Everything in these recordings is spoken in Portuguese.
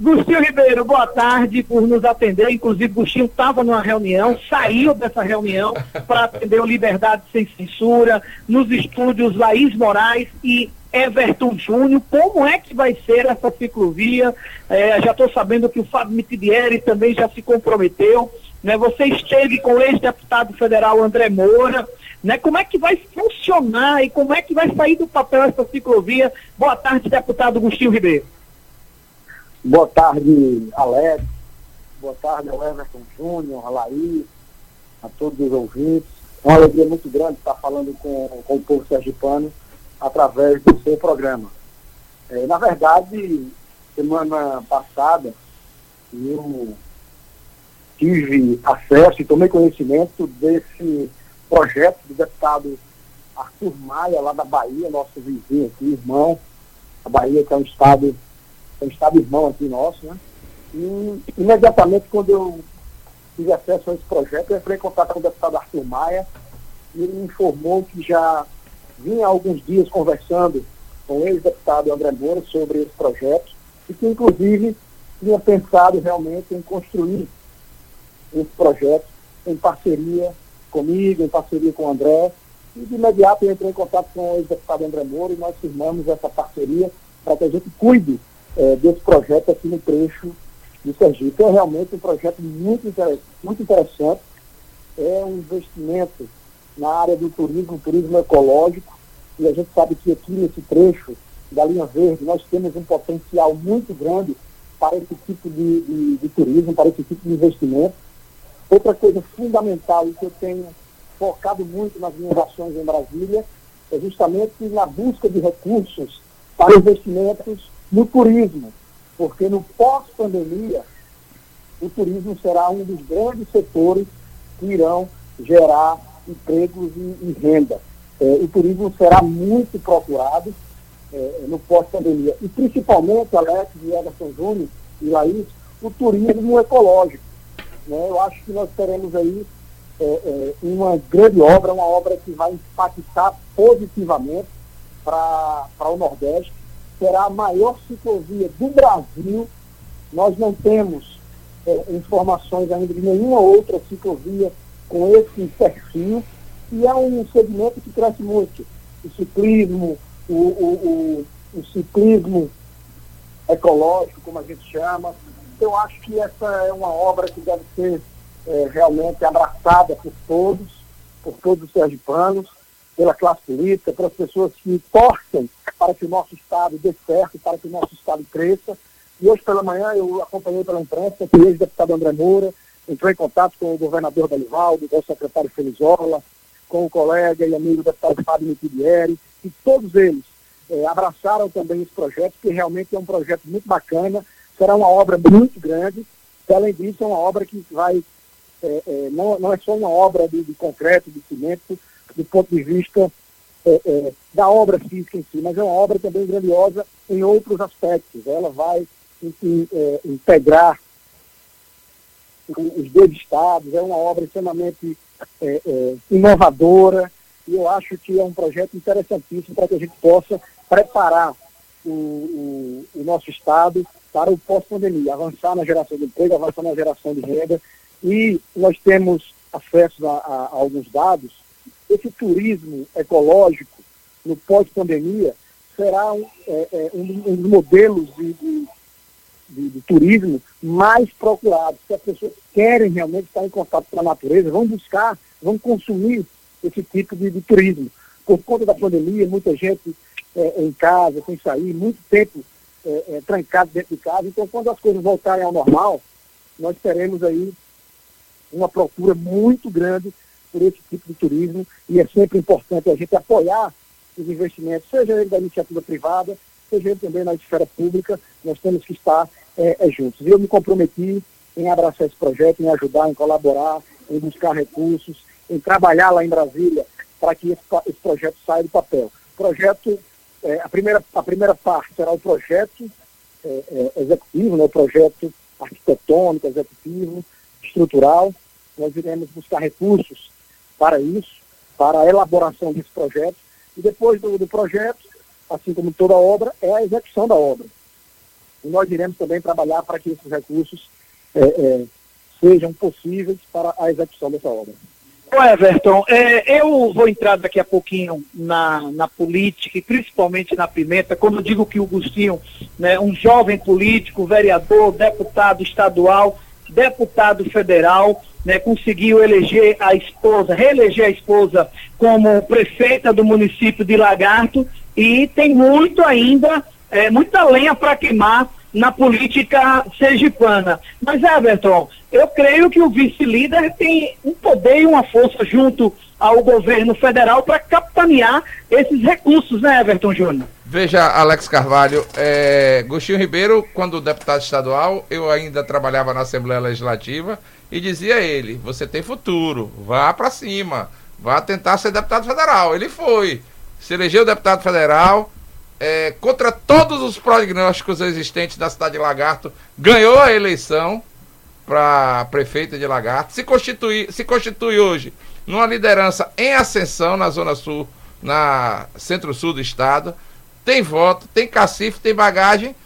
Gustinho Ribeiro, boa tarde por nos atender. Inclusive, Gustinho estava numa reunião, saiu dessa reunião para atender o Liberdade Sem Censura, nos estúdios Laís Moraes e Everton Júnior. Como é que vai ser essa ciclovia? É, já estou sabendo que o Fábio Mitidieri também já se comprometeu. Né? Você esteve com o ex-deputado federal André Moura. Né? Como é que vai funcionar e como é que vai sair do papel essa ciclovia? Boa tarde, deputado Gustinho Ribeiro. Boa tarde, Alex. Boa tarde ao Everton Júnior, a Laís, a todos os ouvintes. É uma alegria muito grande estar falando com, com o povo sergipano através do seu programa. É, na verdade, semana passada, eu tive acesso e tomei conhecimento desse projeto do deputado Arthur Maia, lá da Bahia, nosso vizinho aqui, irmão. A Bahia, que é um estado um estado irmão aqui nosso, né? E imediatamente quando eu tive acesso a esse projeto, eu entrei em contato com o deputado Arthur Maia e ele me informou que já vinha há alguns dias conversando com o ex-deputado André Moura sobre esse projeto e que inclusive tinha pensado realmente em construir esse projeto em parceria comigo, em parceria com o André. E de imediato eu entrei em contato com o ex-deputado André Moura e nós firmamos essa parceria para que a gente cuide é, desse projeto aqui no trecho de Sergipe. É realmente um projeto muito, interessante, muito interessante. É um investimento na área do turismo, turismo ecológico, e a gente sabe que aqui nesse trecho da linha verde nós temos um potencial muito grande para esse tipo de, de, de turismo, para esse tipo de investimento. Outra coisa fundamental e que eu tenho focado muito nas minhas ações em Brasília é justamente na busca de recursos para investimentos no turismo, porque no pós-pandemia, o turismo será um dos grandes setores que irão gerar empregos e, e renda. É, o turismo será muito procurado é, no pós-pandemia. E principalmente, Alex Ederson Júnior e Laís, o turismo ecológico. Né? Eu acho que nós teremos aí é, é uma grande obra, uma obra que vai impactar positivamente para o Nordeste será a maior ciclovia do Brasil. Nós não temos é, informações ainda de nenhuma outra ciclovia com esse perfil, e é um segmento que cresce muito. O ciclismo, o, o, o, o ciclismo ecológico, como a gente chama. Eu acho que essa é uma obra que deve ser é, realmente abraçada por todos, por todos os sergipanos, pela classe política, pelas pessoas que torcem para que o nosso Estado dê certo, para que o nosso Estado cresça. E hoje pela manhã eu acompanhei pela imprensa que o ex-deputado André Moura entrou em contato com o governador Dalivaldo, com o secretário Felizola, com o colega e amigo deputado Fábio Mitidieri, e todos eles é, abraçaram também esse projeto, que realmente é um projeto muito bacana, será uma obra muito grande, e além disso é uma obra que vai, é, é, não, não é só uma obra de, de concreto, de cimento, do ponto de vista é, é, da obra física em si, mas é uma obra também grandiosa em outros aspectos. Ela vai in, é, integrar os dois estados, é uma obra extremamente é, é, inovadora e eu acho que é um projeto interessantíssimo para que a gente possa preparar o, o, o nosso estado para o pós-pandemia, avançar na geração de emprego, avançar na geração de renda e nós temos acesso a, a, a alguns dados esse turismo ecológico no pós-pandemia será um, é, é, um, dos modelos de, de, de, de, turismo mais procurados, que as pessoas querem realmente estar em contato com a natureza, vão buscar, vão consumir esse tipo de, de turismo. Por conta da pandemia, muita gente é, em casa, sem sair, muito tempo é, é, trancado dentro de casa. Então, quando as coisas voltarem ao normal, nós teremos aí uma procura muito grande por esse tipo de turismo e é sempre importante a gente apoiar os investimentos, seja ele da iniciativa privada, seja ele também na esfera pública, nós temos que estar é, é, juntos. E eu me comprometi em abraçar esse projeto, em ajudar, em colaborar, em buscar recursos, em trabalhar lá em Brasília para que esse, esse, projeto saia do papel. Projeto, é, a, primeira, a primeira parte será o projeto é, é, executivo, né, o projeto arquitetônico, executivo, estrutural. Nós iremos buscar recursos para isso, para a elaboração desse projeto. E depois do, do projeto, assim como toda obra, é a execução da obra. e nós iremos também trabalhar para que esses recursos é, é, sejam possíveis para a execução dessa obra. Ô Everton, é, eu vou entrar daqui a pouquinho na, na política e principalmente na pimenta, eu digo que o Gustinho, né, um jovem político, vereador, deputado estadual, deputado federal, né, conseguiu eleger a esposa, reeleger a esposa como prefeita do município de Lagarto e tem muito ainda, é, muita lenha para queimar na política sergipana. Mas, Everton, eu creio que o vice-líder tem um poder e uma força junto ao governo federal para capitanear esses recursos, né, Everton Júnior? Veja, Alex Carvalho, é, Gostinho Ribeiro, quando deputado estadual, eu ainda trabalhava na Assembleia Legislativa e dizia a ele: você tem futuro, vá para cima, vá tentar ser deputado federal. Ele foi, se elegeu deputado federal, é, contra todos os prognósticos existentes da cidade de Lagarto, ganhou a eleição para prefeito de Lagarto, se constitui, se constitui hoje numa liderança em ascensão na Zona Sul, na Centro-Sul do Estado, tem voto, tem cacife, tem bagagem.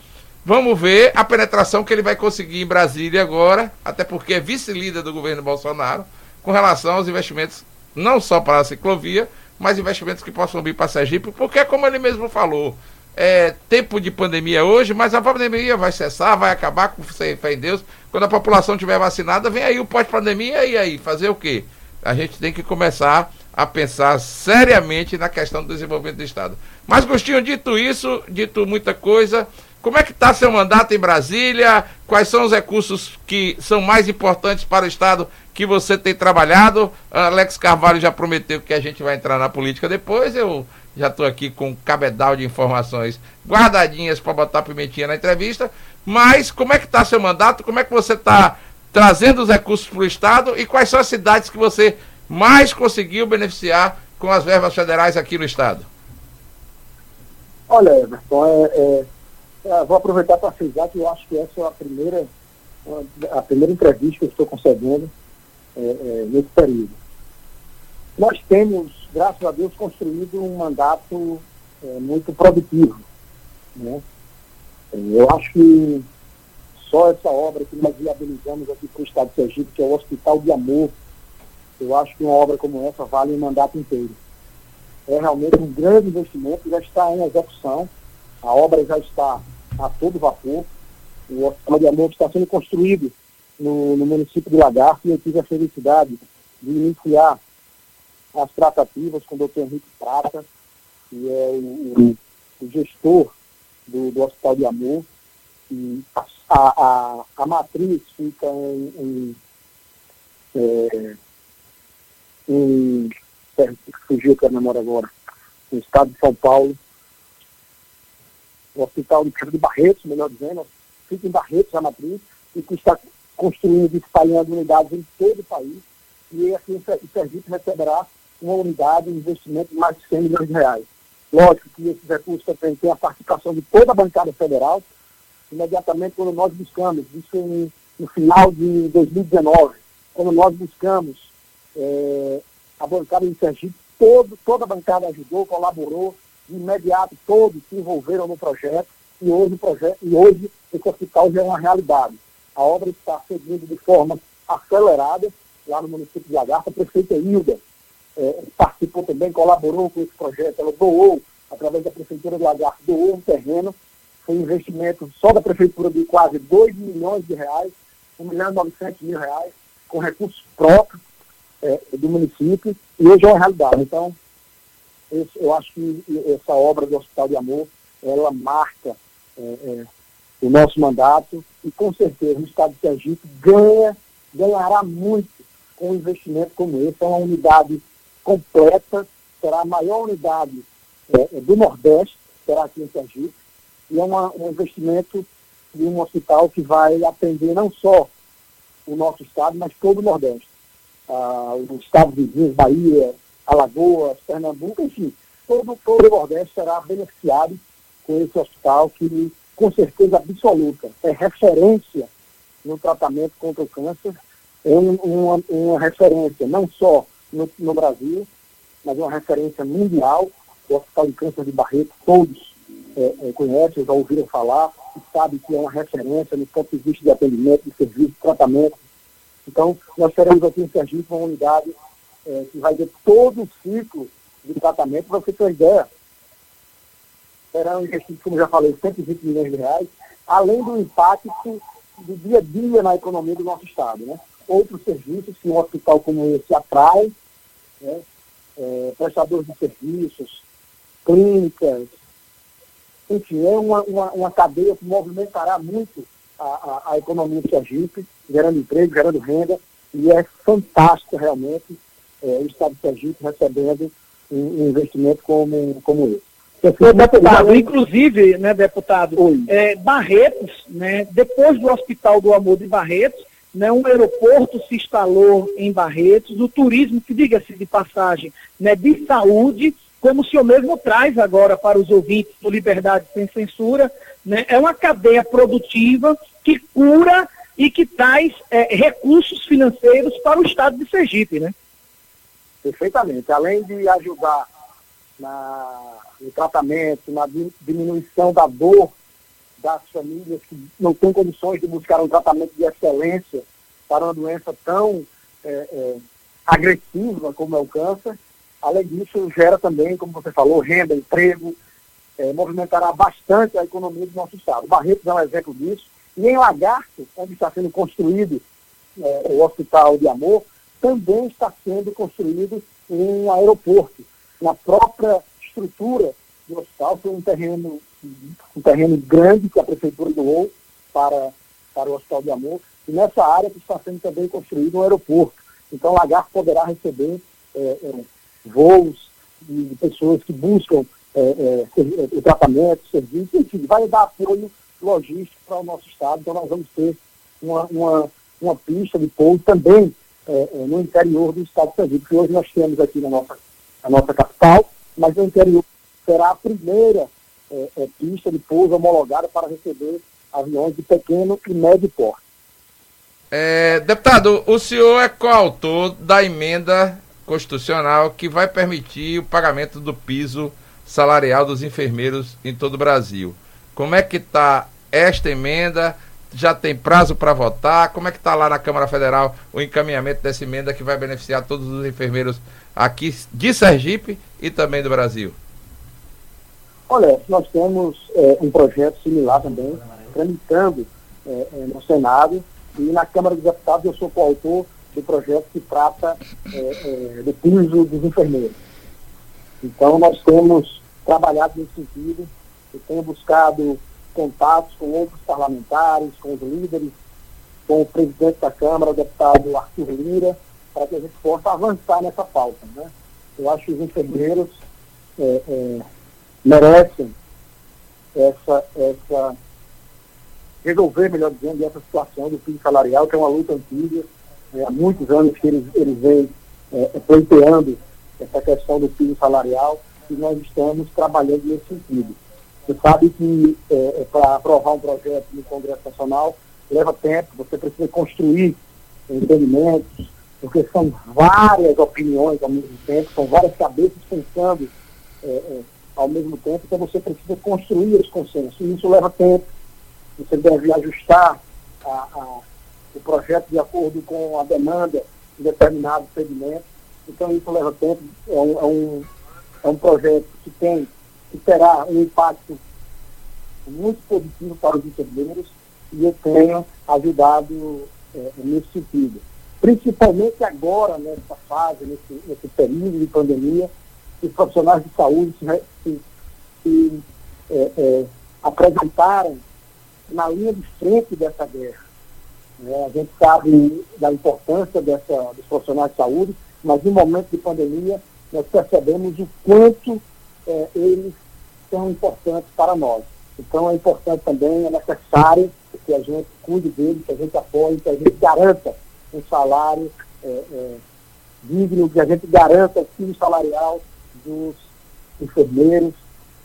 Vamos ver a penetração que ele vai conseguir em Brasília agora, até porque é vice-líder do governo Bolsonaro, com relação aos investimentos, não só para a ciclovia, mais investimentos que possam vir para Sergipe, porque, como ele mesmo falou, é tempo de pandemia hoje, mas a pandemia vai cessar, vai acabar com fé em Deus. Quando a população estiver vacinada, vem aí o pós-pandemia e aí, fazer o quê? A gente tem que começar a pensar seriamente na questão do desenvolvimento do Estado. Mas, Gostinho, dito isso, dito muita coisa, como é que está seu mandato em Brasília? Quais são os recursos que são mais importantes para o Estado que você tem trabalhado. Alex Carvalho já prometeu que a gente vai entrar na política depois. Eu já estou aqui com um cabedal de informações guardadinhas para botar pimentinha na entrevista. Mas como é que está seu mandato? Como é que você está trazendo os recursos para o Estado? E quais são as cidades que você mais conseguiu beneficiar com as verbas federais aqui no Estado? Olha, Everton, é, é, vou aproveitar para frisar que eu acho que essa é a primeira, a primeira entrevista que eu estou concedendo é, é, nesse período. Nós temos, graças a Deus, construído um mandato é, muito produtivo. Né? Eu acho que só essa obra que nós viabilizamos aqui para o Estado de Sergipe, que é o Hospital de Amor, eu acho que uma obra como essa vale o mandato inteiro. É realmente um grande investimento, já está em execução, a obra já está a todo vapor, o Hospital de Amor está sendo construído no, no município de Lagarto e eu tive a felicidade de iniciar as tratativas com o doutor Henrique Prata, que é o, o, gestor do, do, Hospital de Amor. E a, a, a matriz fica em, em, é, em fugiu que a memória agora, no estado de São Paulo. O Hospital de, de Barretos, melhor dizendo, fica em Barretos a matriz, e que está construindo e espalhando unidades em todo o país. E aqui em Sergipe receberá uma unidade, um investimento de mais de 100 milhões de reais. Lógico que esses recursos também têm a participação de toda a bancada federal. Imediatamente, quando nós buscamos, isso em, no final de 2019, quando nós buscamos é, a bancada de Sergipe, todo, toda a bancada ajudou, colaborou, de imediato todos se envolveram no projeto e hoje, o projeto, e hoje esse hospital já é uma realidade. A obra está seguindo de forma acelerada lá no município de Lagarta. A prefeita Hilda é, participou também, colaborou com esse projeto. Ela doou, através da Prefeitura de Lagarta, doou um terreno. Foi um investimento só da Prefeitura de quase 2 milhões de reais, 1 milhão e 900 mil reais, com recursos próprios é, do município. E hoje é uma realidade. Então, eu acho que essa obra do Hospital de Amor, ela marca é, é o nosso mandato e com certeza o Estado de Sergipe ganha, ganhará muito com um investimento como esse. É uma unidade completa, será a maior unidade é, é, do Nordeste, será aqui em Sergipe, e é uma, um investimento de um hospital que vai atender não só o nosso estado, mas todo o Nordeste. Ah, os estados vizinhos, Bahia, Alagoas, Pernambuco, enfim, todo, todo o Nordeste será beneficiado com esse hospital que com certeza absoluta, é referência no tratamento contra o câncer, é um, uma, uma, referência não só no, no, Brasil, mas uma referência mundial. O Hospital de Câncer de Barreto, todos é, é, conhecem, já ouviram falar, e sabe que é uma referência no ponto de vista de atendimento, de serviço, de tratamento. Então, nós teremos aqui em Sergipe uma unidade é, que vai ter todo o ciclo de tratamento, para você ter uma ideia. Serão investidos, como já falei, 120 milhões de reais, além do impacto do dia a dia na economia do nosso Estado. Né? Outros serviços que um hospital como esse atrai, né? é, prestadores de serviços, clínicas, enfim, é uma, uma, uma cadeia que movimentará muito a, a, a economia de Sergipe, gerando emprego, gerando renda, e é fantástico realmente é, o Estado de Sergipe recebendo um, um investimento como, como esse. Deputado, inclusive, né, deputado, é, Barretos, né, depois do Hospital do Amor de Barretos, né, um aeroporto se instalou em Barretos, o turismo, que diga-se de passagem, né, de saúde, como o senhor mesmo traz agora para os ouvintes do Liberdade Sem Censura, né, é uma cadeia produtiva que cura e que traz é, recursos financeiros para o Estado de Sergipe, né? Perfeitamente. Além de ajudar na, no tratamento, na diminuição da dor das famílias que não têm condições de buscar um tratamento de excelência para uma doença tão é, é, agressiva como é o câncer. Além disso, gera também, como você falou, renda, emprego, é, movimentará bastante a economia do nosso estado. Barretos é um exemplo disso. E em Lagarto, onde está sendo construído é, o Hospital de Amor, também está sendo construído um aeroporto. Na própria estrutura do hospital, foi um terreno, um terreno grande que a prefeitura doou para, para o Hospital de Amor, e nessa área está sendo também construído um aeroporto. Então, Lagarto poderá receber é, é, voos de pessoas que buscam é, é, é, tratamento, serviço, enfim, vai dar apoio logístico para o nosso estado. Então, nós vamos ter uma, uma, uma pista de pouso também é, é, no interior do estado de Sergipe, que hoje nós temos aqui na nossa, na nossa capital, mas no interior será a primeira é, é, pista de pouso homologada para receber aviões de pequeno e médio porte. É, deputado, o senhor é coautor da emenda constitucional que vai permitir o pagamento do piso salarial dos enfermeiros em todo o Brasil. Como é que está esta emenda? Já tem prazo para votar? Como é que está lá na Câmara Federal o encaminhamento dessa emenda que vai beneficiar todos os enfermeiros aqui de Sergipe e também do Brasil? Olha, nós temos é, um projeto similar também, tramitando é, no Senado e na Câmara dos Deputados eu sou coautor do projeto que trata é, do piso dos enfermeiros. Então nós temos trabalhado nesse sentido, eu tenho buscado contatos com outros parlamentares, com os líderes, com o presidente da Câmara, o deputado Arthur Lira, para que a gente possa avançar nessa pauta. Né? Eu acho que os enfermeiros é, é, merecem essa, essa resolver, melhor dizendo, essa situação do piso salarial, que é uma luta antiga, é, há muitos anos que eles, eles vêm é, é pleiteando essa questão do piso salarial e nós estamos trabalhando nesse sentido. Você sabe que é, é para aprovar um projeto no Congresso Nacional leva tempo, você precisa construir entendimentos, porque são várias opiniões ao mesmo tempo, são várias cabeças pensando é, é, ao mesmo tempo, então você precisa construir os consensos. E isso leva tempo, você deve ajustar a, a, o projeto de acordo com a demanda de determinado segmento. Então isso leva tempo, é um, é um, é um projeto que tem que terá um impacto muito positivo para os enfermeiros e eu tenho ajudado é, nesse sentido. Principalmente agora, nessa fase, nesse, nesse período de pandemia, os profissionais de saúde se, se, se é, é, apresentaram na linha de frente dessa guerra. É, a gente sabe da importância dessa, dos profissionais de saúde, mas no momento de pandemia nós percebemos o quanto é, eles são importantes para nós. Então é importante também, é necessário que a gente cuide deles, que a gente apoie, que a gente garanta um salário é, é, digno, que a gente garanta o fim salarial dos enfermeiros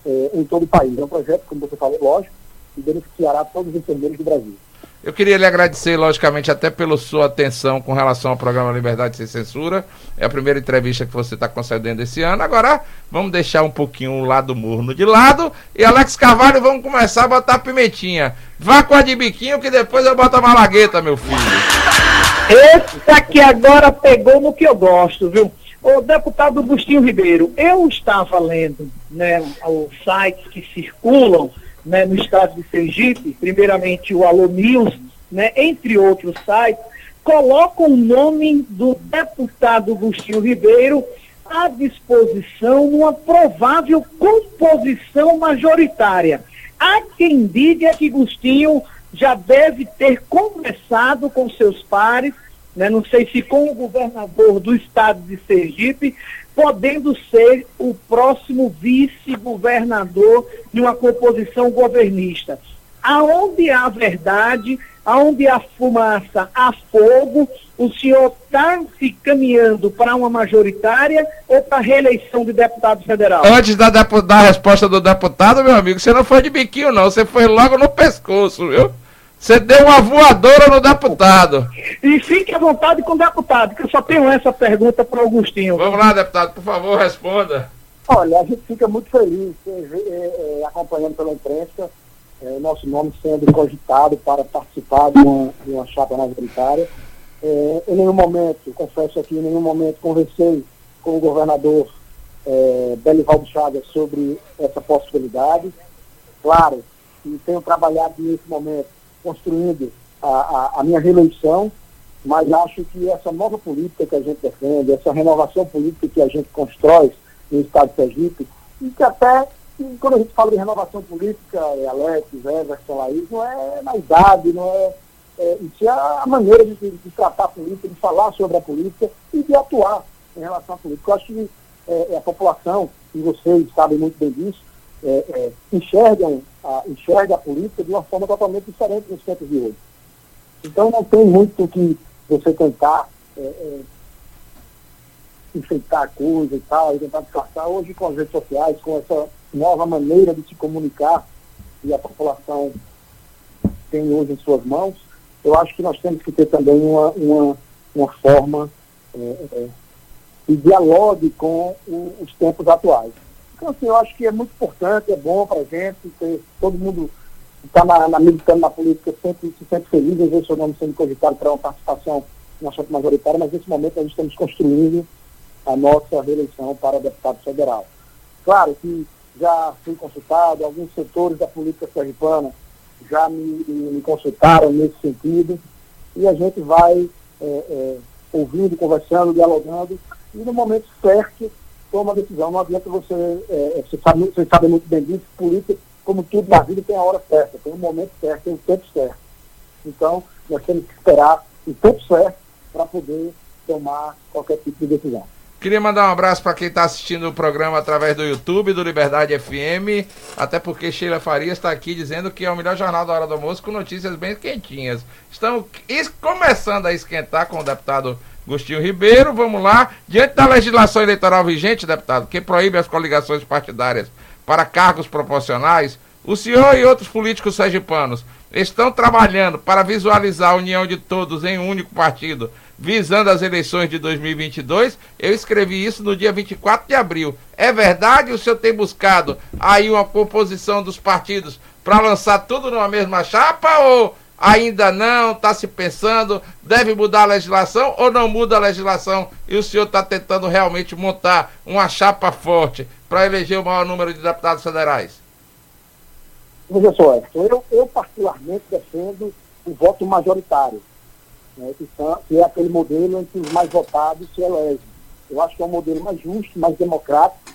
é, em todo o país. É um projeto, como você falou, lógico, que beneficiará todos os enfermeiros do Brasil. Eu queria lhe agradecer, logicamente, até pela sua atenção com relação ao programa Liberdade Sem Censura. É a primeira entrevista que você está concedendo esse ano. Agora, vamos deixar um pouquinho o lado morno de lado. E Alex Carvalho, vamos começar a botar pimentinha. Vá com a de biquinho que depois eu boto a malagueta, meu filho. Esse aqui agora pegou no que eu gosto, viu? O deputado Agostinho Ribeiro, eu estava lendo né, os sites que circulam né, no estado de Sergipe, primeiramente o Alô News, né, entre outros sites, colocam o nome do deputado Agostinho Ribeiro à disposição numa provável composição majoritária. Há quem diga que Agostinho já deve ter conversado com seus pares, né, não sei se com o governador do estado de Sergipe, podendo ser o próximo vice-governador de uma composição governista. Aonde há verdade, aonde há fumaça, há fogo, o senhor está se caminhando para uma majoritária ou para reeleição de deputado federal? Antes da, da resposta do deputado, meu amigo, você não foi de biquinho, não, você foi logo no pescoço, viu? Você deu uma voadora no deputado. E fique à vontade com o deputado, que eu só tenho essa pergunta para o Augustinho. Vamos lá, deputado, por favor, responda. Olha, a gente fica muito feliz é, é, acompanhando pela imprensa é, nosso nome sendo cogitado para participar de uma, de uma chapa majoritária. É, em nenhum momento, confesso aqui, em nenhum momento conversei com o governador é, Belivaldo Chagas sobre essa possibilidade. Claro, e tenho trabalhado nesse momento construindo a, a, a minha reeleição, mas acho que essa nova política que a gente defende, essa renovação política que a gente constrói no Estado de Sergipe, e que até, quando a gente fala de renovação política, é Alex, Everson, Laís, não é na idade, não é, é isso é a maneira de, de, tratar a política, de falar sobre a política e de atuar em relação à política. Eu acho que é, é a população, e vocês sabem muito bem disso, é, é, enxergam a, enxerga a política de uma forma totalmente diferente nos tempos de hoje. Então não tem muito que você tentar é, é, enfeitar a coisa e tal, e tentar disfarçar. Hoje com as redes sociais, com essa nova maneira de se comunicar e a população tem hoje em suas mãos, eu acho que nós temos que ter também uma, uma, uma forma é, é, que dialogue com o, os tempos atuais. Então, assim, eu acho que é muito importante, é bom para a gente, ter todo mundo que está na, na, militando na política sempre se sente feliz em ver seu nome sendo cogitado para uma participação na chapa majoritária, mas nesse momento a gente estamos construindo a nossa reeleição para deputado federal. Claro que já fui consultado, alguns setores da política sergipana já me, me consultaram nesse sentido, e a gente vai é, é, ouvindo, conversando, dialogando, e no momento certo toma a decisão. Não adianta você, é, é, você, sabe, você sabe muito bem disso, política, como tudo na vida, tem a hora certa, tem o momento certo, tem o tempo certo. Então, nós temos que esperar o tempo certo para poder tomar qualquer tipo de decisão. Queria mandar um abraço para quem está assistindo o programa através do YouTube, do Liberdade FM, até porque Sheila Farias está aqui dizendo que é o melhor jornal da hora do almoço com notícias bem quentinhas. Estamos começando a esquentar com o deputado Agostinho Ribeiro, vamos lá. Diante da legislação eleitoral vigente, deputado, que proíbe as coligações partidárias para cargos proporcionais, o senhor e outros políticos sergipanos estão trabalhando para visualizar a união de todos em um único partido, visando as eleições de 2022. Eu escrevi isso no dia 24 de abril. É verdade? O senhor tem buscado aí uma composição dos partidos para lançar tudo numa mesma chapa ou ainda não, está se pensando, deve mudar a legislação ou não muda a legislação e o senhor está tentando realmente montar uma chapa forte para eleger o maior número de deputados federais? Veja só, eu, eu particularmente defendo o voto majoritário, né, que, são, que é aquele modelo em que os mais votados se elegem. Eu acho que é um modelo mais justo, mais democrático,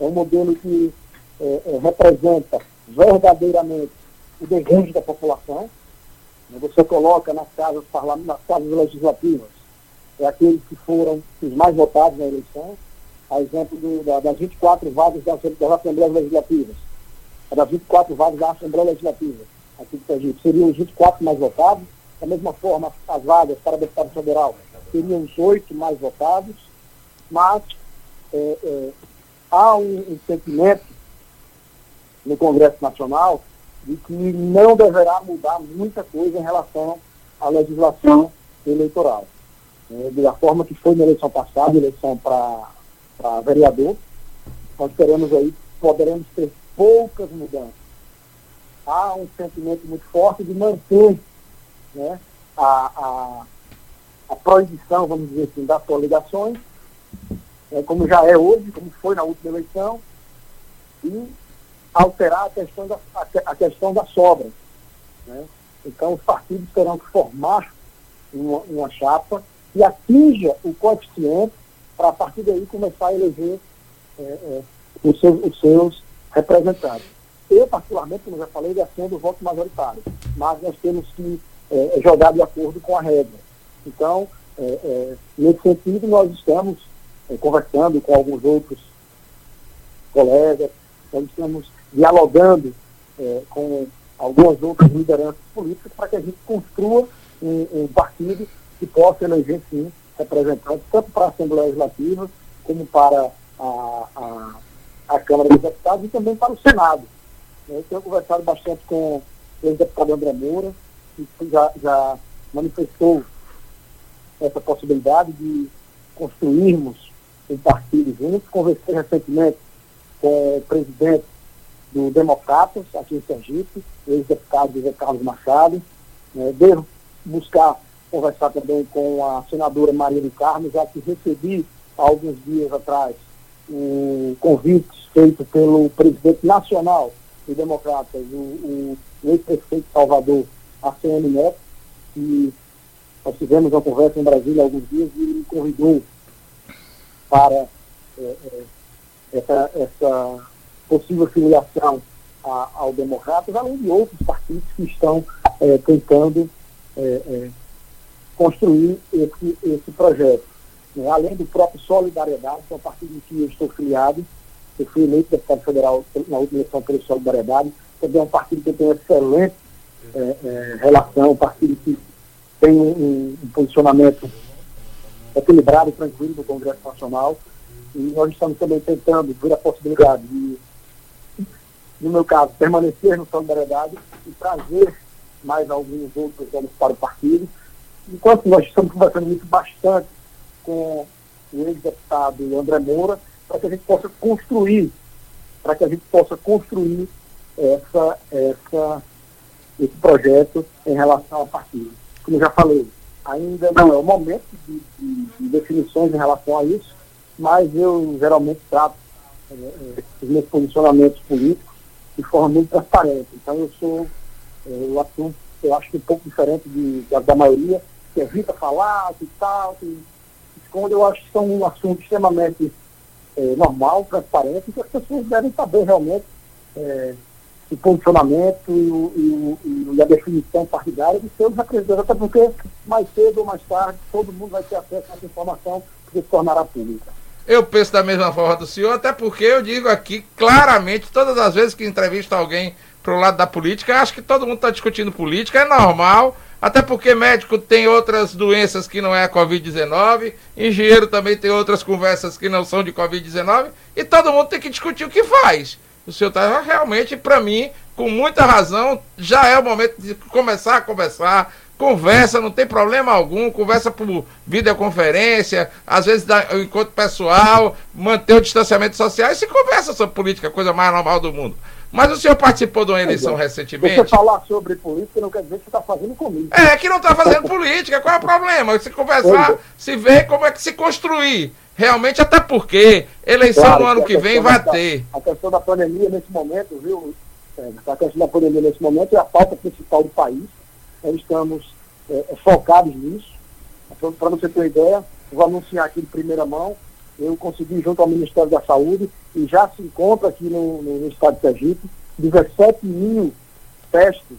é um modelo que é, é, representa verdadeiramente o desejo da população, você coloca nas casas, nas casas legislativas, é aqueles que foram os mais votados na eleição, a exemplo do, da, das 24 vagas das, das Assembleias Legislativas, das 24 vagas da Assembleia Legislativa, aqui de Sergipe, seriam os 24 mais votados, da mesma forma, as vagas para deputado federal seriam os oito mais votados, mas é, é, há um, um sentimento no Congresso Nacional de que não deverá mudar muita coisa em relação à legislação eleitoral. É, da forma que foi na eleição passada, eleição para vereador, nós teremos aí, poderemos ter poucas mudanças. Há um sentimento muito forte de manter né, a, a, a proibição, vamos dizer assim, das coligações, é, como já é hoje, como foi na última eleição, e alterar a questão da, a, questão da sobra. Né? Então, os partidos terão que formar uma, uma chapa que atinja o coeficiente para, a partir daí, começar a eleger é, é, os, seus, os seus representantes. Eu, particularmente, como já falei, defendo o voto majoritário, mas nós temos que é, jogar de acordo com a regra. Então, é, é, nesse sentido, nós estamos é, conversando com alguns outros colegas, nós estamos dialogando é, com algumas outras lideranças políticas para que a gente construa um, um partido que possa eleger, sim, representantes, tanto para a Assembleia Legislativa, como para a, a, a Câmara dos Deputados e também para o Senado. Eu tenho conversado bastante com o deputado André Moura, que já, já manifestou essa possibilidade de construirmos um partido juntos. Conversei recentemente com o presidente do Democratas, aqui em Sergipe, ex-deputado José Carlos Machado. É, devo buscar conversar também com a senadora Maria do Carmo, já que recebi há alguns dias atrás um convite feito pelo presidente nacional do Democratas, o, o, o ex-prefeito Salvador, ACM Neto, que nós tivemos uma conversa em Brasília há alguns dias e ele me convidou para é, é, essa, essa possível filiação a, ao Democratas, além de outros partidos que estão é, tentando é, é, construir esse, esse projeto. Né? Além do próprio Solidariedade, que é um partido em que eu estou filiado, eu fui eleito deputado federal na última eleição pelo Solidariedade, também é um partido que tem excelente é, é, relação, um partido que tem um, um posicionamento equilibrado e tranquilo do Congresso Nacional. E nós estamos também tentando ver a possibilidade de no meu caso, permanecer no Solidariedade e trazer mais alguns outros anos para o partido. Enquanto nós estamos conversando muito bastante com o ex-deputado André Moura, para que a gente possa construir, para que a gente possa construir essa, essa, esse projeto em relação ao partido. Como já falei, ainda não é o momento de, de, de definições em relação a isso, mas eu geralmente trato é, os meus posicionamentos políticos de forma muito transparente. Então eu sou, é, eu atuo, eu acho que um pouco diferente de, da, da maioria, que evita falar, que tal, que esconde, eu acho que são um assunto extremamente é, normal, transparente, que as pessoas devem saber realmente é, o posicionamento e, e, e, a definição partidária de seus representantes, até porque mais cedo ou mais tarde todo mundo vai ter acesso a essa informação que se tornará pública. Eu penso da mesma forma do senhor, até porque eu digo aqui claramente, todas as vezes que entrevisto alguém para o lado da política, acho que todo mundo está discutindo política, é normal, até porque médico tem outras doenças que não é a Covid-19, engenheiro também tem outras conversas que não são de Covid-19, e todo mundo tem que discutir o que faz. O senhor está realmente, para mim, com muita razão, já é o momento de começar a conversar, conversa, não tem problema algum, conversa por videoconferência, às vezes dá o encontro pessoal, manter o distanciamento social e se conversa sobre política, coisa mais normal do mundo. Mas o senhor participou de uma eleição é, recentemente. Você falar sobre política não quer dizer que você está fazendo comigo. É, que não está fazendo política. Qual é o problema? Se conversar, é. se ver como é que se construir. Realmente, até porque eleição claro, no ano que vem vai da, ter. A questão da pandemia nesse momento, viu? É, a questão da pandemia nesse momento é a pauta principal do país estamos é, é focados nisso. Para você ter uma ideia, vou anunciar aqui de primeira mão, eu consegui junto ao Ministério da Saúde e já se encontra aqui no, no, estado de Sergipe 17 mil testes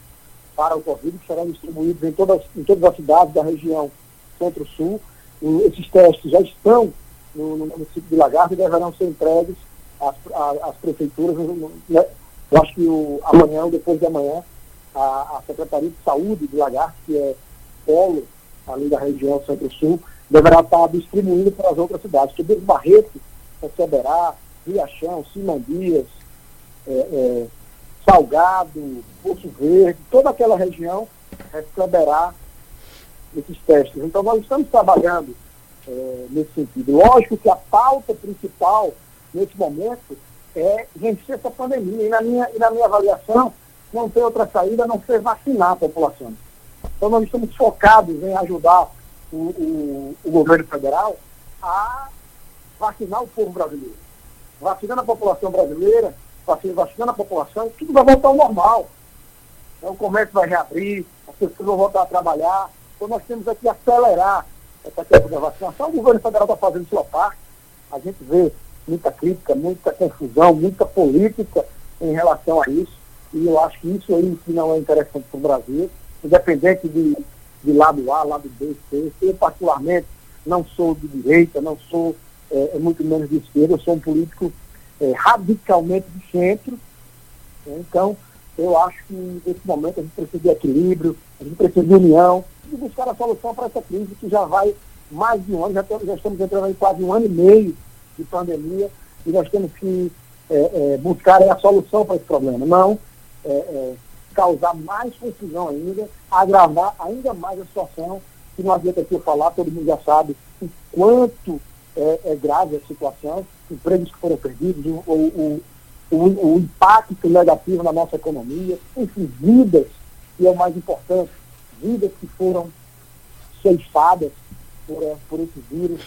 para o Covid que serão distribuídos em todas, em todas as cidades da região Centro-Sul. Esses testes já estão no, no município de Lagarto e deverão ser entregues às, às prefeituras. Né? Eu acho que o, amanhã ou depois de amanhã a, a Secretaria de Saúde de Lagarto, que é polo ali da região Centro-Sul, deverá estar distribuindo para as outras cidades, que desde Barreto, Ceberá, Riachão, Simandias, é, é, Salgado, Poço Verde, toda aquela região receberá esses testes. Então nós estamos trabalhando é, nesse sentido. Lógico que a pauta principal nesse momento é vencer essa pandemia. E na minha, e na minha avaliação, não tem outra saída a não ser vacinar a população. Então nós estamos focados em ajudar o, o, o governo federal a vacinar o povo brasileiro. Vacinando a população brasileira, vacinando a população, tudo vai voltar ao normal. Então, o comércio vai reabrir, as pessoas vão voltar a trabalhar. Então nós temos aqui acelerar essa questão da vacinação. O governo federal está fazendo sua parte. A gente vê muita crítica, muita confusão, muita política em relação a isso. E eu acho que isso aí que não é interessante para o Brasil, independente de, de lado A, lado B, C. Eu, particularmente, não sou de direita, não sou é, é muito menos de esquerda, eu sou um político é, radicalmente de centro. Então, eu acho que nesse momento a gente precisa de equilíbrio, a gente precisa de união e buscar a solução para essa crise que já vai mais de um ano, já, já estamos entrando em quase um ano e meio de pandemia e nós temos que é, é, buscar a solução para esse problema, não é, é, causar mais confusão ainda, agravar ainda mais a situação, que não adianta aqui eu falar, todo mundo já sabe o quanto é, é grave a situação, empregos que foram perdidos, o, o, o, o, impacto negativo na nossa economia, enfim, vidas, que é o mais importante, vidas que foram ceifadas por, por esse vírus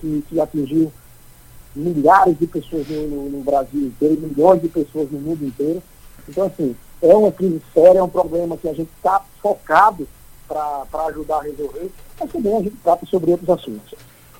que, que atingiu milhares de pessoas no, no, no, Brasil inteiro, milhões de pessoas no mundo inteiro. Então, assim, é uma crise séria, é um problema que a gente está focado para ajudar a resolver, mas também a gente trata sobre outros assuntos.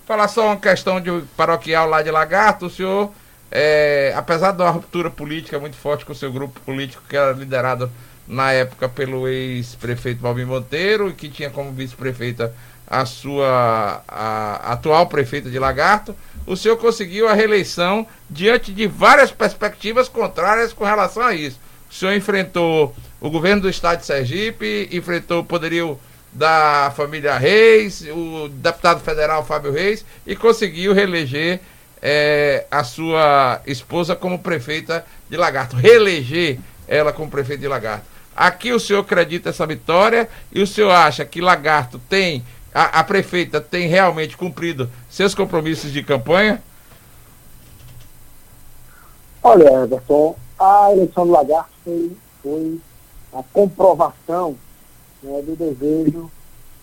Falar só uma questão de paroquial lá de Lagarto, o senhor, é, apesar de uma ruptura política muito forte com o seu grupo político, que era liderado na época pelo ex-prefeito Valmir Monteiro, e que tinha como vice-prefeita a sua a, atual prefeita de Lagarto, o senhor conseguiu a reeleição diante de várias perspectivas contrárias com relação a isso. O senhor enfrentou o governo do estado de Sergipe, enfrentou o poderio da família Reis, o deputado federal Fábio Reis, e conseguiu reeleger é, a sua esposa como prefeita de Lagarto. Reeleger ela como prefeita de Lagarto. Aqui o senhor acredita essa vitória e o senhor acha que Lagarto tem a, a prefeita tem realmente cumprido seus compromissos de campanha? Olha, Everton, a eleição do Lagarto foi, foi a comprovação né, do desejo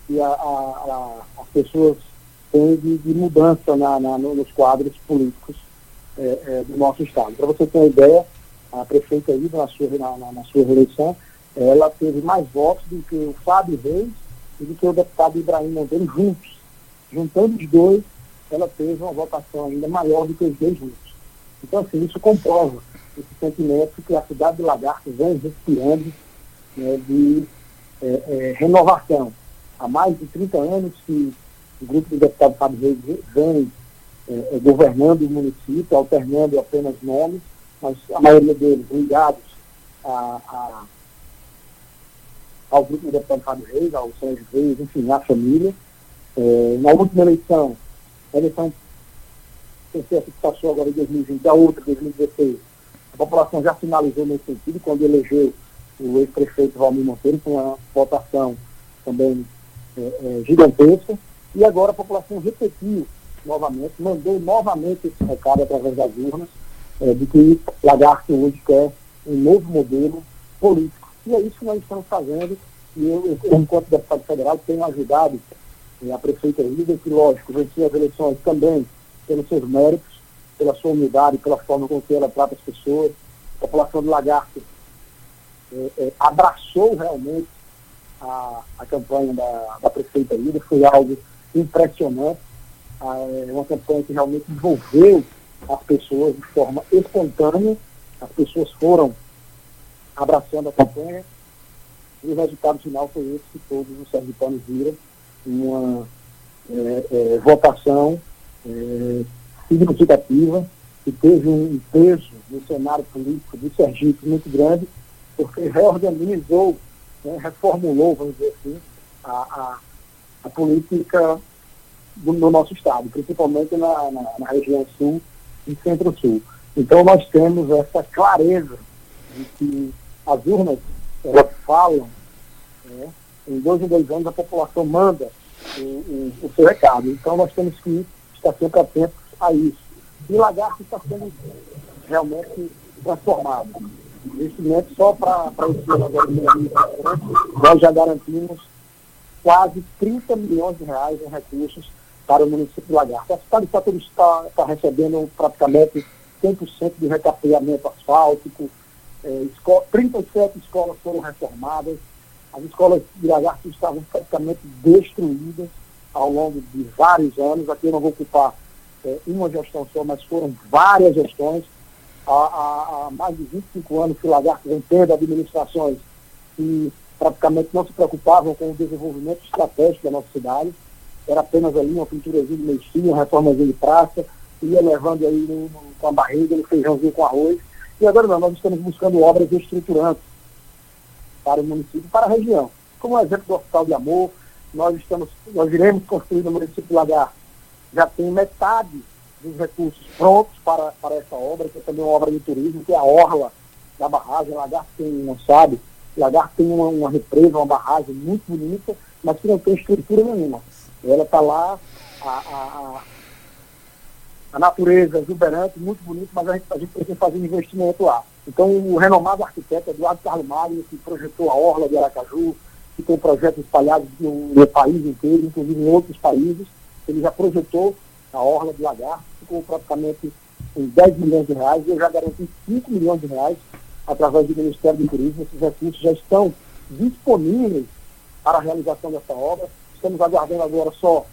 que a, a, a, as pessoas têm de, de mudança na, na, nos quadros políticos é, é, do nosso Estado. Para você ter uma ideia, a prefeita aí, na sua, na, na sua reeleição, ela teve mais votos do que o Fábio Reis e do que o deputado Ibrahim Monteiro juntos. Juntando os dois, ela teve uma votação ainda maior do que os dois juntos. Então, assim, isso comprova esse sentimento que a cidade de Lagarto vem respirando né, de é, é, renovação. Há mais de 30 anos que o grupo do deputado Fábio Reis vem é, é, governando o município, alternando apenas nomes, mas a maioria deles ligados a, a ao grupo do deputado Fábio Reis, ao Sérgio Reis, enfim, à família. É, na última eleição, a eleição essa que passou agora em 2020, a outra, 2016, a população já finalizou nesse sentido, quando elegeu o ex-prefeito Valmir Monteiro, com uma votação também é, é, gigantesca, e agora a população repetiu novamente, mandou novamente esse recado através das urnas, é, de que Lagarto hoje quer um novo modelo político e é isso que nós estamos fazendo. E eu, eu enquanto deputado federal, tenho ajudado eh, a prefeita Líder, que, lógico, venceu as eleições também pelos seus méritos, pela sua unidade, pela forma com que ela trata as pessoas. A população de Lagarto eh, eh, abraçou realmente a, a campanha da, da prefeita Líder, foi algo impressionante. Ah, é uma campanha que realmente envolveu as pessoas de forma espontânea. As pessoas foram abraçando a campanha. E o resultado final foi esse que todos os sergipanos viram, uma é, é, votação é, significativa, que teve um peso no cenário político de Sergipe muito grande, porque reorganizou, né, reformulou, vamos dizer assim, a, a, a política do, do, nosso Estado, principalmente na, na, na região sul e centro-sul. Então nós temos essa clareza de que as urnas elas falam, né? em dois em dois anos a população manda o, o, o seu recado. Então nós temos que estar sempre atentos a isso. E Lagarto está sendo realmente transformado. Investimento só para esse ano agora, nós já garantimos quase 30 milhões de reais em recursos para o município de Lagarto. A cidade de está, está recebendo praticamente 100% de recapeamento asfáltico, é, 37 escolas foram reformadas, as escolas de Lagarto estavam praticamente destruídas ao longo de vários anos. Aqui eu não vou ocupar é, uma gestão só, mas foram várias gestões. Há, há, há mais de 25 anos que o Lagarto vem tendo administrações que praticamente não se preocupavam com o desenvolvimento estratégico da nossa cidade. Era apenas ali uma pinturazinha de mexinha, uma reformazinha de praça, ia levando aí no, no, com a barriga, no feijãozinho com arroz. E agora não, nós estamos buscando obras estruturantes para o município, para a região. Como o exemplo do Hospital de Amor, nós estamos, nós iremos construir no município de Lagar, já tem metade dos recursos prontos para, para essa obra, que é também uma obra de turismo, que é a Orla da barragem. Lagar tem, não sabe, Lagar tem uma, uma represa, uma barragem muito bonita, mas que não tem estrutura nenhuma. Ela está lá, a, a, natureza exuberante, muito bonito, mas a gente, a gente precisa fazer um investimento lá. Então, o renomado arquiteto Eduardo Carlos Magno, que projetou a Orla de Aracaju, que tem projetos espalhados no, no país inteiro, inclusive em outros países, ele já projetou a Orla de Lagarto, ficou praticamente em 10 milhões de reais, e eu já garanti 5 milhões de reais através do Ministério do Turismo. Esses recursos já estão disponíveis para a realização dessa obra. Estamos aguardando agora só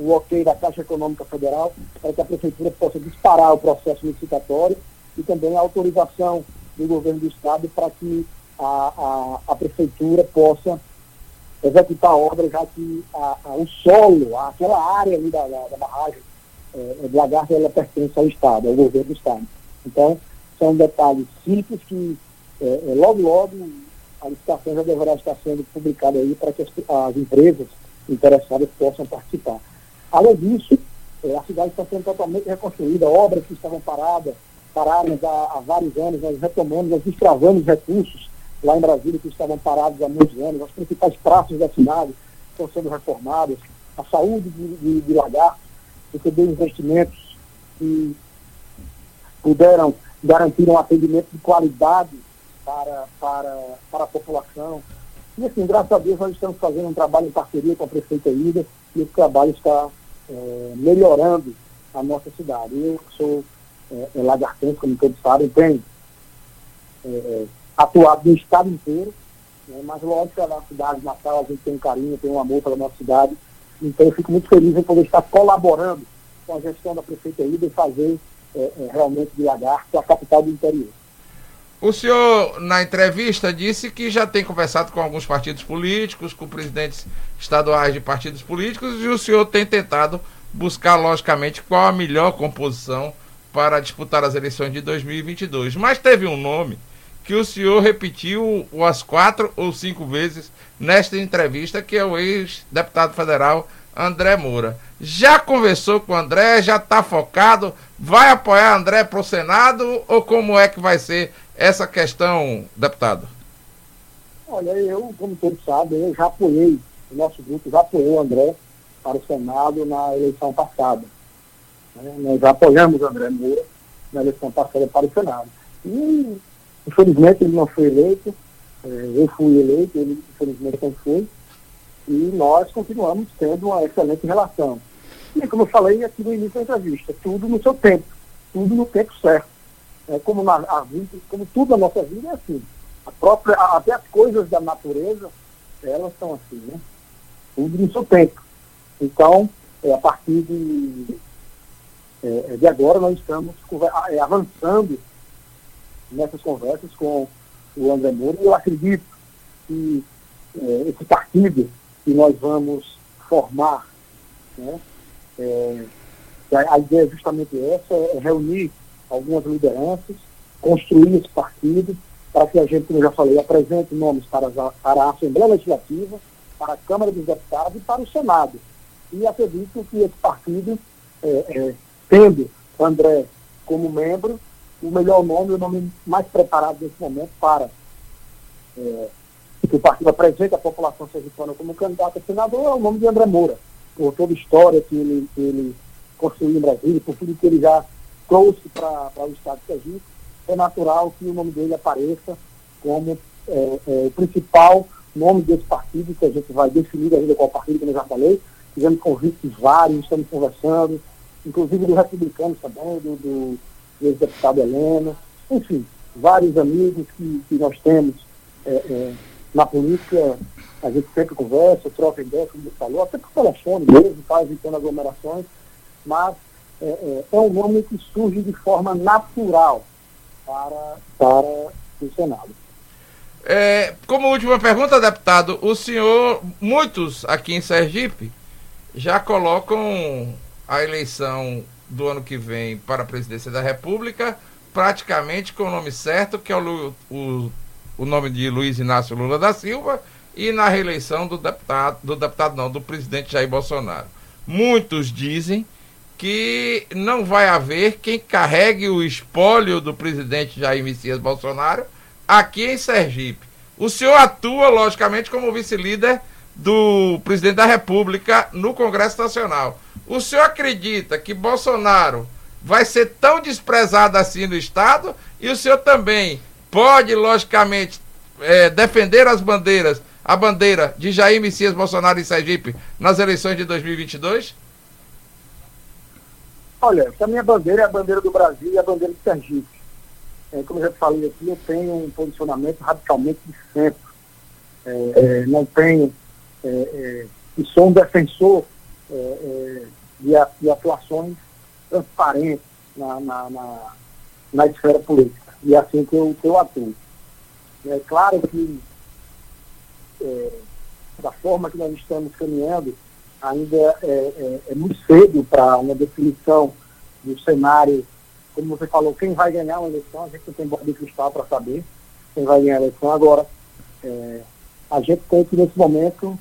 o ok da Caixa Econômica Federal para que a Prefeitura possa disparar o processo licitatório e também a autorização do governo do Estado para que a, a, a Prefeitura possa executar a obra, já que a, a, o solo, aquela área ali da, da, da barragem é, de Lagarto, ela pertence ao Estado, ao governo do Estado. Então, são detalhes simples que é, é, logo, logo a licitação já deverá estar sendo publicada aí para que as, as empresas interessadas possam participar. Além disso, é, a cidade está sendo totalmente reconstruída, obras que estavam paradas, pararam há, há vários anos, nós retomamos, nós destravamos recursos lá em Brasília que estavam parados há muitos anos, as principais praças da cidade estão sendo reformadas, a saúde de, de, de Lagarto recebeu investimentos que puderam garantir um atendimento de qualidade para, para, para a população. E assim, graças a Deus nós estamos fazendo um trabalho em parceria com a prefeita Ida e esse trabalho está é, melhorando a nossa cidade. Eu sou é, é lagartense, como todos sabem, tenho é, atuado no estado inteiro, né, mas lógico que na cidade natal a gente tem um carinho, tem um amor pela nossa cidade, então eu fico muito feliz em poder estar colaborando com a gestão da prefeita Ida e fazer é, é, realmente de Lagarto a capital do interior. O senhor, na entrevista, disse que já tem conversado com alguns partidos políticos, com presidentes estaduais de partidos políticos, e o senhor tem tentado buscar, logicamente, qual a melhor composição para disputar as eleições de 2022. Mas teve um nome que o senhor repetiu umas quatro ou cinco vezes nesta entrevista, que é o ex-deputado federal André Moura. Já conversou com o André? Já está focado? Vai apoiar André para o Senado? Ou como é que vai ser essa questão, deputado? Olha, eu, como todos sabem, eu já apoiei, o nosso grupo já apoiou o André para o Senado na eleição passada. Né? Nós já apoiamos o André Moura na eleição passada para o Senado. E, infelizmente, ele não foi eleito, é, eu fui eleito, ele, infelizmente, não foi e nós continuamos tendo uma excelente relação. E como eu falei aqui no início da entrevista, tudo no seu tempo, tudo no tempo certo. É, como, na, a vida, como tudo na nossa vida é assim. A própria, até as coisas da natureza, elas são assim, né? Tudo no seu tempo. Então, é, a partir de, é, de agora, nós estamos é, avançando nessas conversas com o André Moura e eu acredito que é, esse partido que nós vamos formar. Né? É, a, a, ideia é justamente essa, é reunir algumas lideranças, construir esse partido, para que a gente, como eu já falei, apresente nomes para, a, para a Assembleia Legislativa, para a Câmara dos Deputados e para o Senado. E acredito que esse partido, é, é, tendo André como membro, o melhor nome, o nome mais preparado nesse momento para é, que o partido apresenta a população sergipana como candidato a senador é o nome de André Moura, por toda a história que ele, que ele construiu em Brasília, por tudo que ele já trouxe para o Estado de Sergipe, é natural que o nome dele apareça como é, é, o principal nome desse partido, que a gente vai definir ainda qual partido, como eu já falei. Tivemos convites vários, estamos conversando, inclusive do republicano também, do, do, do ex-deputado Helena, enfim, vários amigos que, que nós temos é, é, na política, a gente sempre conversa, troca ideia, como você falou, até por telefone mesmo, faz evitando aglomerações, mas é, é, é, um nome que surge de forma natural para, para o Senado. É, como última pergunta, deputado, o senhor, muitos aqui em Sergipe, já colocam a eleição do ano que vem para a presidência da República praticamente com o nome certo, que é o, o, o nome de Luiz Inácio Lula da Silva, e na reeleição do deputado, do deputado não, do presidente Jair Bolsonaro. Muitos dizem que não vai haver quem carregue o espólio do presidente Jair Messias Bolsonaro aqui em Sergipe. O senhor atua, logicamente, como vice-líder do presidente da República no Congresso Nacional. O senhor acredita que Bolsonaro vai ser tão desprezado assim no Estado? E o senhor também pode, logicamente, é, defender as bandeiras, a bandeira de Jair Messias Bolsonaro em Sergipe nas eleições de 2022? Olha, a minha bandeira é a bandeira do Brasil e a bandeira de Sergipe. É, como eu já falei aqui, eu tenho um posicionamento radicalmente de centro. É, é, não tenho, é, é, e sou um defensor é, de, de, atuações transparentes na, na, na, na, esfera política. E é assim que eu, que eu atuo. É claro que, da forma que nós estamos caminhando, ainda é, é muito cedo para uma definição do cenário como você falou, quem vai ganhar uma eleição, a gente não tem bola de cristal para saber quem vai ganhar a eleição. Agora, é, a gente tem que, nesse momento,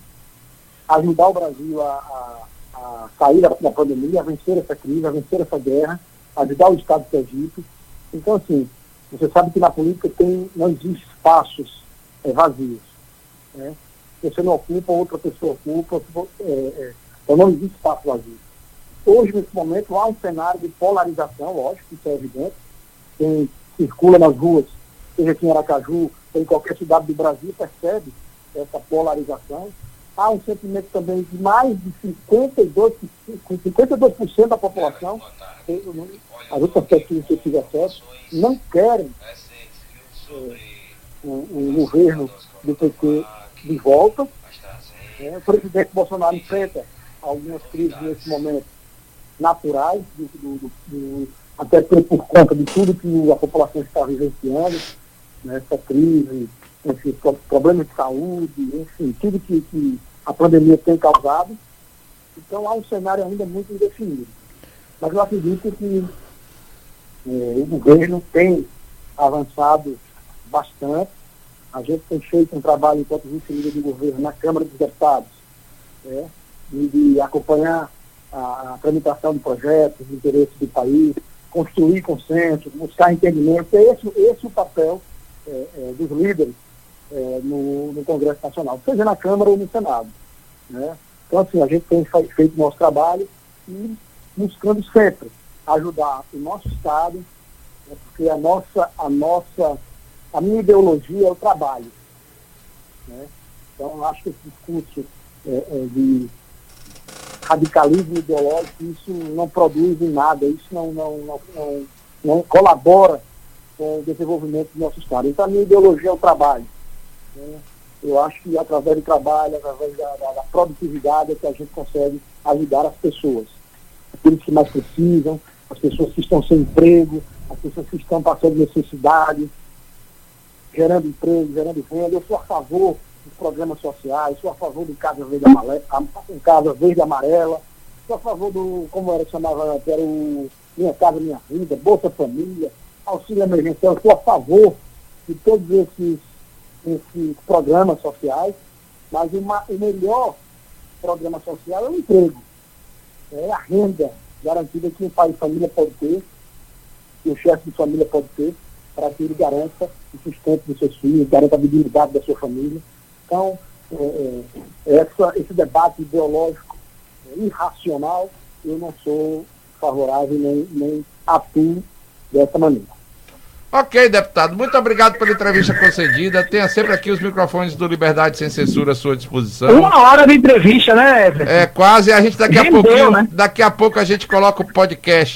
ajudar o Brasil a, a, a sair da, da, pandemia, a vencer essa crise, a vencer essa guerra, ajudar o Estado de Egito. Então, assim, você sabe que na política tem, não existe espaços é, vazios. Né? Você não ocupa, outra pessoa ocupa, é, é, então não existe espaço vazio. Hoje, nesse momento, há um cenário de polarização, lógico, isso é evidente. Quem circula nas ruas, seja aqui em Aracaju ou em qualquer cidade do Brasil, percebe essa polarização. Há um sentimento também de mais de 52%, 52 da população, as outras pesquisas que eu tive acesso, não querem é, o, o, governo do PT de volta. É, o presidente Bolsonaro enfrenta algumas crises nesse momento naturais, do, do, do, até por, por, conta de tudo que a população está vivenciando, né, essa crise, enfim, problemas de saúde, enfim, tudo que, que a pandemia tem causado. Então há um cenário ainda muito indefinido. Mas eu acredito que é, o governo tem avançado bastante. A gente tem feito um trabalho enquanto vice-líder do governo na Câmara dos Deputados, é, de, acompanhar a, tramitação de projetos, de interesse do país, construir consenso, buscar entendimento. Esse, esse o papel é, é, dos líderes no, no, Congresso Nacional, seja na Câmara ou no Senado. Né? Então, assim, a gente tem feito nosso trabalho e buscando sempre ajudar o nosso Estado, né, porque a nossa, a nossa, a minha ideologia é o trabalho. Né? Então, acho que esse discurso é, é de radicalismo ideológico, isso não produz em nada, isso não, não, não, não, não colabora com o desenvolvimento do nosso Estado. Então, a minha ideologia é o trabalho. Né? Eu acho que através do trabalho, através da, da, da, produtividade, é que a gente consegue ajudar as pessoas. Aqueles que mais precisam, as pessoas que estão sem emprego, as pessoas que estão passando necessidade, gerando emprego, gerando renda. Eu sou a favor dos programas sociais, sou a favor do Casa Verde Amarela, Casa Verde Amarela, sou a favor do, como era chamava, era o Minha Casa Minha Vida, Bolsa Família, auxílio emergencial, sou a favor de todos esses, esses programas sociais, mas uma, o melhor programa social é o emprego, é a renda garantida que um pai de família pode ter, que o chefe de família pode ter, para que ele garanta o sustento dos seus filhos, garanta a viabilidade da sua família. Então, é, é, essa, esse debate ideológico é, irracional, eu não sou favorável nem, nem atuo dessa maneira. Ok, deputado. Muito obrigado pela entrevista concedida. Tenha sempre aqui os microfones do Liberdade Sem Censura à sua disposição. Uma hora de entrevista, né, Everton? É, quase. A gente daqui a pouquinho, né? daqui a pouco a gente coloca o podcast